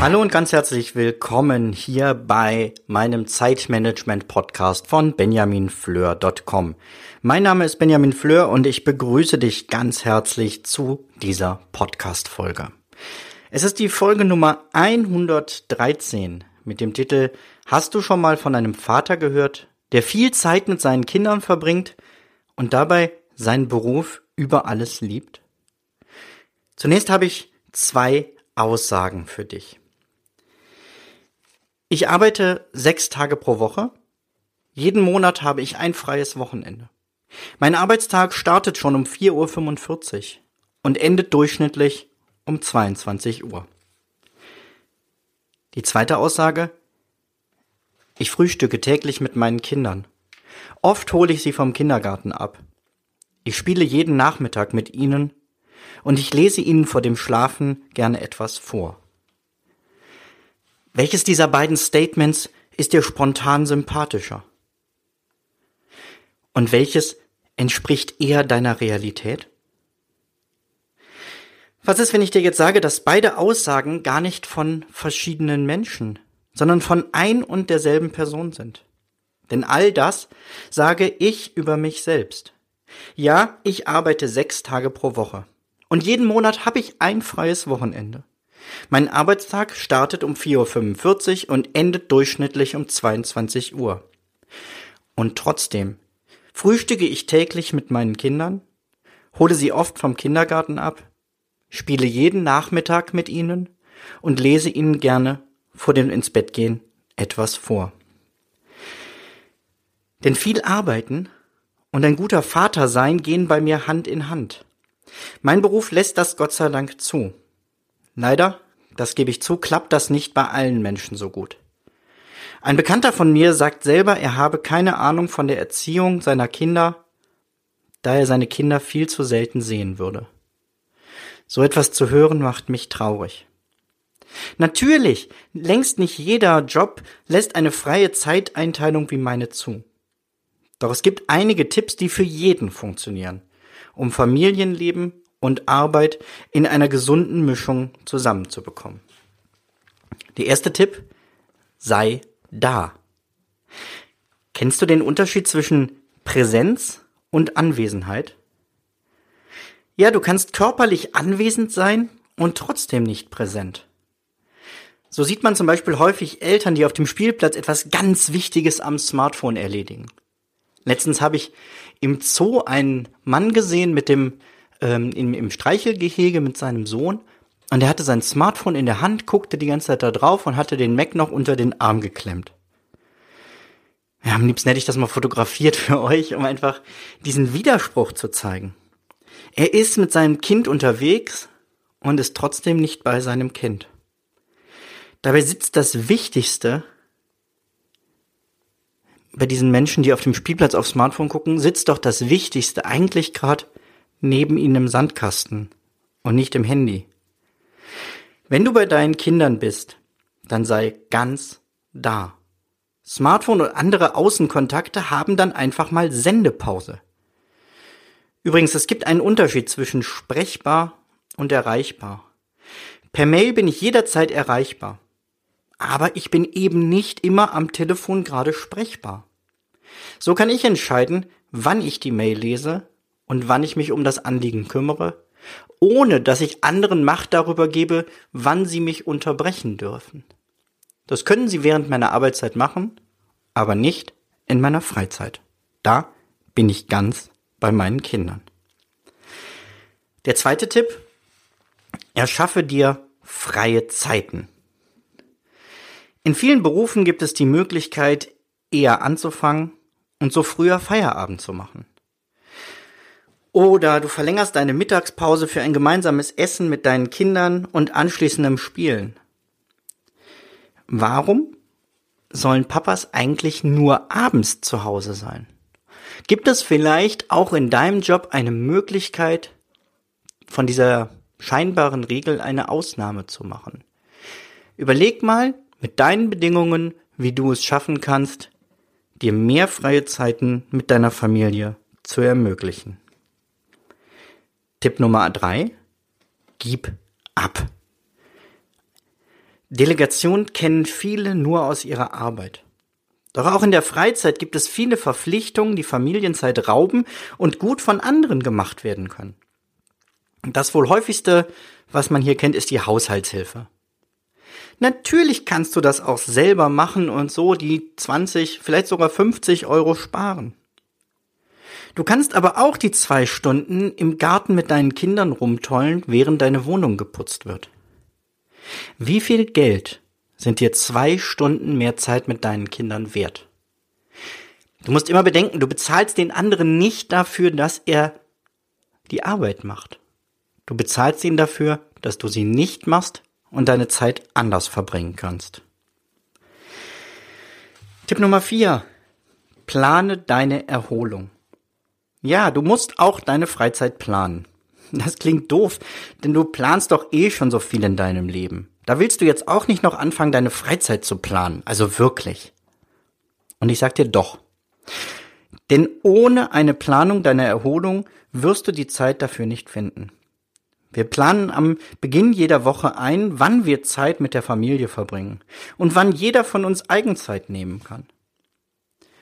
Hallo und ganz herzlich willkommen hier bei meinem Zeitmanagement-Podcast von benjaminfleur.com. Mein Name ist Benjamin Fleur und ich begrüße dich ganz herzlich zu dieser Podcast-Folge. Es ist die Folge Nummer 113 mit dem Titel Hast du schon mal von einem Vater gehört, der viel Zeit mit seinen Kindern verbringt und dabei seinen Beruf über alles liebt? Zunächst habe ich zwei Aussagen für dich. Ich arbeite sechs Tage pro Woche. Jeden Monat habe ich ein freies Wochenende. Mein Arbeitstag startet schon um 4.45 Uhr und endet durchschnittlich um 22 Uhr. Die zweite Aussage. Ich frühstücke täglich mit meinen Kindern. Oft hole ich sie vom Kindergarten ab. Ich spiele jeden Nachmittag mit ihnen und ich lese ihnen vor dem Schlafen gerne etwas vor. Welches dieser beiden Statements ist dir spontan sympathischer? Und welches entspricht eher deiner Realität? Was ist, wenn ich dir jetzt sage, dass beide Aussagen gar nicht von verschiedenen Menschen, sondern von ein und derselben Person sind? Denn all das sage ich über mich selbst. Ja, ich arbeite sechs Tage pro Woche. Und jeden Monat habe ich ein freies Wochenende. Mein Arbeitstag startet um 4.45 Uhr und endet durchschnittlich um 22 Uhr. Und trotzdem frühstücke ich täglich mit meinen Kindern, hole sie oft vom Kindergarten ab, spiele jeden Nachmittag mit ihnen und lese ihnen gerne vor dem ins Bett gehen etwas vor. Denn viel arbeiten und ein guter Vater sein gehen bei mir Hand in Hand. Mein Beruf lässt das Gott sei Dank zu. Leider, das gebe ich zu, klappt das nicht bei allen Menschen so gut. Ein Bekannter von mir sagt selber, er habe keine Ahnung von der Erziehung seiner Kinder, da er seine Kinder viel zu selten sehen würde. So etwas zu hören macht mich traurig. Natürlich, längst nicht jeder Job lässt eine freie Zeiteinteilung wie meine zu. Doch es gibt einige Tipps, die für jeden funktionieren, um Familienleben und Arbeit in einer gesunden Mischung zusammenzubekommen. Der erste Tipp, sei da. Kennst du den Unterschied zwischen Präsenz und Anwesenheit? Ja, du kannst körperlich anwesend sein und trotzdem nicht präsent. So sieht man zum Beispiel häufig Eltern, die auf dem Spielplatz etwas ganz Wichtiges am Smartphone erledigen. Letztens habe ich im Zoo einen Mann gesehen mit dem ähm, im, im Streichelgehege mit seinem Sohn und er hatte sein Smartphone in der Hand, guckte die ganze Zeit da drauf und hatte den Mac noch unter den Arm geklemmt. Ja, am liebsten hätte ich das mal fotografiert für euch, um einfach diesen Widerspruch zu zeigen. Er ist mit seinem Kind unterwegs und ist trotzdem nicht bei seinem Kind. Dabei sitzt das Wichtigste bei diesen Menschen, die auf dem Spielplatz aufs Smartphone gucken, sitzt doch das Wichtigste eigentlich gerade neben ihnen im Sandkasten und nicht im Handy. Wenn du bei deinen Kindern bist, dann sei ganz da. Smartphone und andere Außenkontakte haben dann einfach mal Sendepause. Übrigens, es gibt einen Unterschied zwischen sprechbar und erreichbar. Per Mail bin ich jederzeit erreichbar. Aber ich bin eben nicht immer am Telefon gerade sprechbar. So kann ich entscheiden, wann ich die Mail lese und wann ich mich um das Anliegen kümmere, ohne dass ich anderen Macht darüber gebe, wann sie mich unterbrechen dürfen. Das können sie während meiner Arbeitszeit machen, aber nicht in meiner Freizeit. Da bin ich ganz bei meinen Kindern. Der zweite Tipp, erschaffe dir freie Zeiten. In vielen Berufen gibt es die Möglichkeit, eher anzufangen und so früher Feierabend zu machen. Oder du verlängerst deine Mittagspause für ein gemeinsames Essen mit deinen Kindern und anschließendem Spielen. Warum sollen Papas eigentlich nur abends zu Hause sein? Gibt es vielleicht auch in deinem Job eine Möglichkeit, von dieser scheinbaren Regel eine Ausnahme zu machen. Überleg mal mit deinen Bedingungen, wie du es schaffen kannst, dir mehr freie Zeiten mit deiner Familie zu ermöglichen. Tipp Nummer drei: Gib ab. Delegation kennen viele nur aus ihrer Arbeit. Doch auch in der Freizeit gibt es viele Verpflichtungen, die Familienzeit rauben und gut von anderen gemacht werden können. Das wohl häufigste, was man hier kennt, ist die Haushaltshilfe. Natürlich kannst du das auch selber machen und so die 20, vielleicht sogar 50 Euro sparen. Du kannst aber auch die zwei Stunden im Garten mit deinen Kindern rumtollen, während deine Wohnung geputzt wird. Wie viel Geld sind dir zwei Stunden mehr Zeit mit deinen Kindern wert? Du musst immer bedenken, du bezahlst den anderen nicht dafür, dass er die Arbeit macht. Du bezahlst ihn dafür, dass du sie nicht machst und deine Zeit anders verbringen kannst. Tipp Nummer vier: Plane deine Erholung. Ja, du musst auch deine Freizeit planen. Das klingt doof, denn du planst doch eh schon so viel in deinem Leben. Da willst du jetzt auch nicht noch anfangen, deine Freizeit zu planen. Also wirklich. Und ich sag dir doch. Denn ohne eine Planung deiner Erholung wirst du die Zeit dafür nicht finden. Wir planen am Beginn jeder Woche ein, wann wir Zeit mit der Familie verbringen und wann jeder von uns Eigenzeit nehmen kann.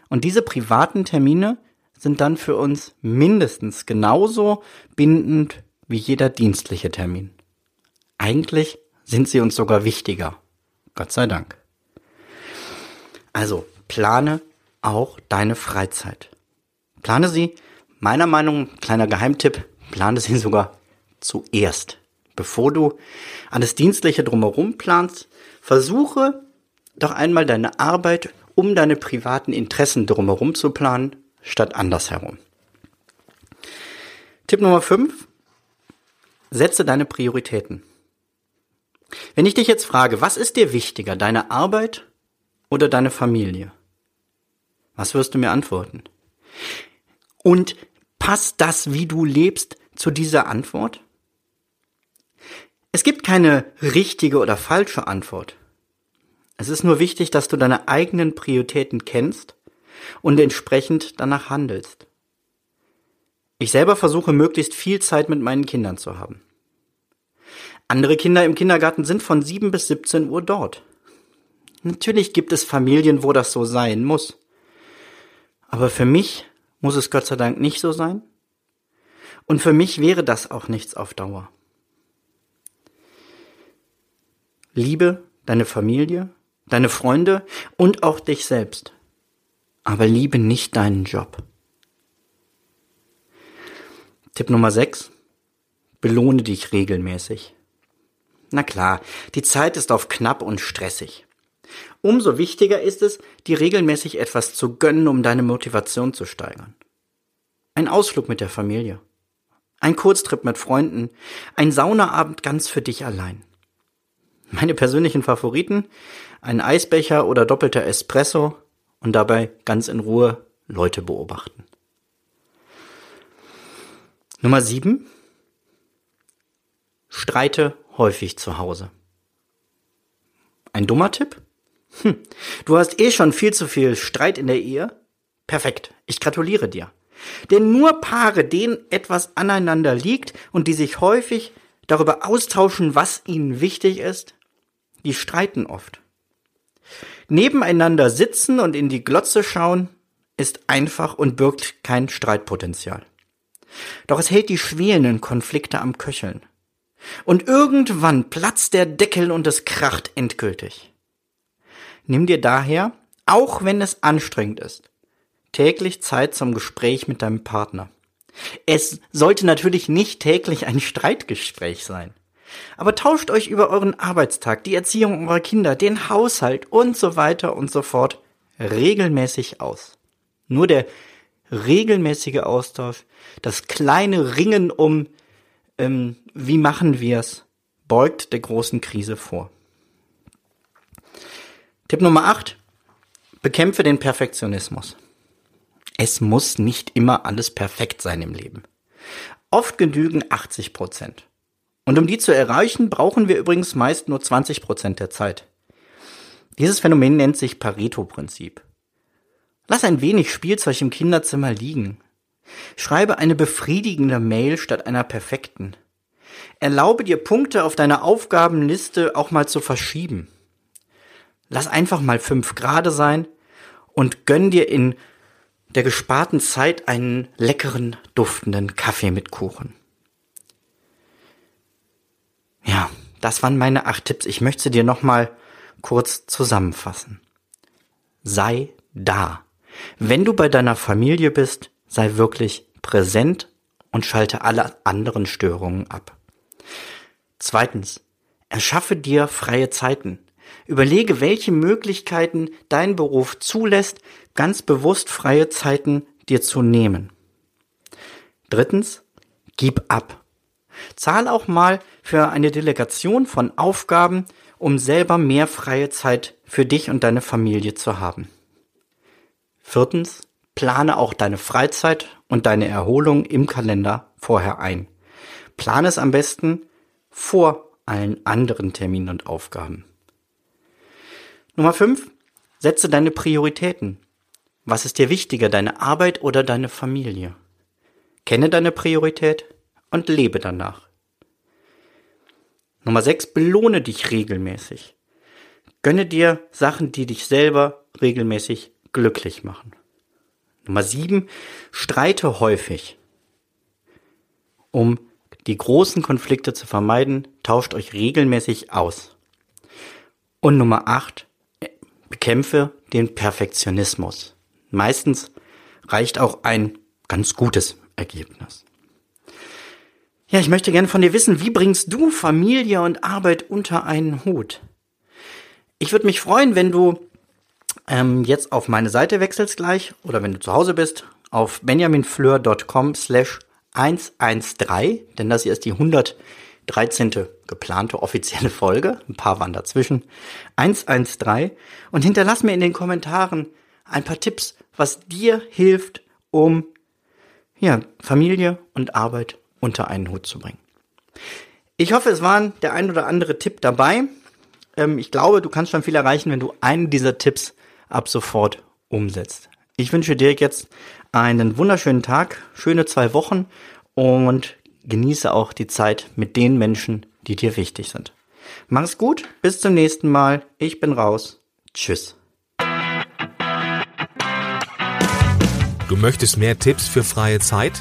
Und diese privaten Termine sind dann für uns mindestens genauso bindend wie jeder dienstliche Termin. Eigentlich sind sie uns sogar wichtiger. Gott sei Dank. Also plane auch deine Freizeit. Plane sie, meiner Meinung, kleiner Geheimtipp, plane sie sogar zuerst. Bevor du alles Dienstliche drumherum planst, versuche doch einmal deine Arbeit um deine privaten Interessen drumherum zu planen, statt andersherum. Tipp Nummer 5. Setze deine Prioritäten. Wenn ich dich jetzt frage, was ist dir wichtiger, deine Arbeit oder deine Familie? Was wirst du mir antworten? Und passt das, wie du lebst, zu dieser Antwort? Es gibt keine richtige oder falsche Antwort. Es ist nur wichtig, dass du deine eigenen Prioritäten kennst und entsprechend danach handelst. Ich selber versuche möglichst viel Zeit mit meinen Kindern zu haben. Andere Kinder im Kindergarten sind von 7 bis 17 Uhr dort. Natürlich gibt es Familien, wo das so sein muss. Aber für mich muss es Gott sei Dank nicht so sein. Und für mich wäre das auch nichts auf Dauer. Liebe deine Familie, deine Freunde und auch dich selbst. Aber liebe nicht deinen Job. Tipp Nummer 6. Belohne dich regelmäßig. Na klar, die Zeit ist auf knapp und stressig. Umso wichtiger ist es, dir regelmäßig etwas zu gönnen, um deine Motivation zu steigern. Ein Ausflug mit der Familie. Ein Kurztrip mit Freunden. Ein Saunaabend ganz für dich allein. Meine persönlichen Favoriten? Ein Eisbecher oder doppelter Espresso und dabei ganz in Ruhe Leute beobachten. Nummer sieben. Streite häufig zu Hause. Ein dummer Tipp? Hm, du hast eh schon viel zu viel Streit in der Ehe? Perfekt, ich gratuliere dir. Denn nur Paare, denen etwas aneinander liegt und die sich häufig darüber austauschen, was ihnen wichtig ist, die streiten oft. Nebeneinander sitzen und in die Glotze schauen ist einfach und birgt kein Streitpotenzial. Doch es hält die schwelenden Konflikte am Köcheln. Und irgendwann platzt der Deckel und es kracht endgültig. Nimm dir daher, auch wenn es anstrengend ist, täglich Zeit zum Gespräch mit deinem Partner. Es sollte natürlich nicht täglich ein Streitgespräch sein. Aber tauscht euch über euren Arbeitstag, die Erziehung eurer Kinder, den Haushalt und so weiter und so fort regelmäßig aus. Nur der regelmäßige Austausch, das kleine Ringen um, ähm, wie machen wir's, beugt der großen Krise vor. Tipp Nummer 8. Bekämpfe den Perfektionismus. Es muss nicht immer alles perfekt sein im Leben. Oft genügen 80 Prozent. Und um die zu erreichen, brauchen wir übrigens meist nur 20 Prozent der Zeit. Dieses Phänomen nennt sich Pareto-Prinzip. Lass ein wenig Spielzeug im Kinderzimmer liegen. Schreibe eine befriedigende Mail statt einer perfekten. Erlaube dir Punkte auf deiner Aufgabenliste auch mal zu verschieben. Lass einfach mal fünf Grade sein und gönn dir in der gesparten Zeit einen leckeren, duftenden Kaffee mit Kuchen. Ja, das waren meine acht Tipps. Ich möchte dir nochmal kurz zusammenfassen. Sei da. Wenn du bei deiner Familie bist, sei wirklich präsent und schalte alle anderen Störungen ab. Zweitens, erschaffe dir freie Zeiten. Überlege, welche Möglichkeiten dein Beruf zulässt, ganz bewusst freie Zeiten dir zu nehmen. Drittens, gib ab. Zahl auch mal für eine Delegation von Aufgaben, um selber mehr freie Zeit für dich und deine Familie zu haben. Viertens, plane auch deine Freizeit und deine Erholung im Kalender vorher ein. Plane es am besten vor allen anderen Terminen und Aufgaben. Nummer 5. Setze deine Prioritäten. Was ist dir wichtiger, deine Arbeit oder deine Familie? Kenne deine Priorität und lebe danach. Nummer 6. Belohne dich regelmäßig. Gönne dir Sachen, die dich selber regelmäßig glücklich machen. Nummer 7. Streite häufig. Um die großen Konflikte zu vermeiden, tauscht euch regelmäßig aus. Und Nummer 8 bekämpfe den Perfektionismus. Meistens reicht auch ein ganz gutes Ergebnis. Ja, ich möchte gerne von dir wissen, wie bringst du Familie und Arbeit unter einen Hut? Ich würde mich freuen, wenn du ähm, jetzt auf meine Seite wechselst gleich oder wenn du zu Hause bist, auf benjaminfleur.com slash 113, denn das hier ist die 100 13. geplante offizielle Folge. Ein paar waren dazwischen. 113. Und hinterlass mir in den Kommentaren ein paar Tipps, was dir hilft, um ja, Familie und Arbeit unter einen Hut zu bringen. Ich hoffe, es waren der ein oder andere Tipp dabei. Ähm, ich glaube, du kannst schon viel erreichen, wenn du einen dieser Tipps ab sofort umsetzt. Ich wünsche dir jetzt einen wunderschönen Tag, schöne zwei Wochen und genieße auch die Zeit mit den Menschen, die dir wichtig sind. Mach's gut, bis zum nächsten Mal. Ich bin raus. Tschüss. Du möchtest mehr Tipps für freie Zeit?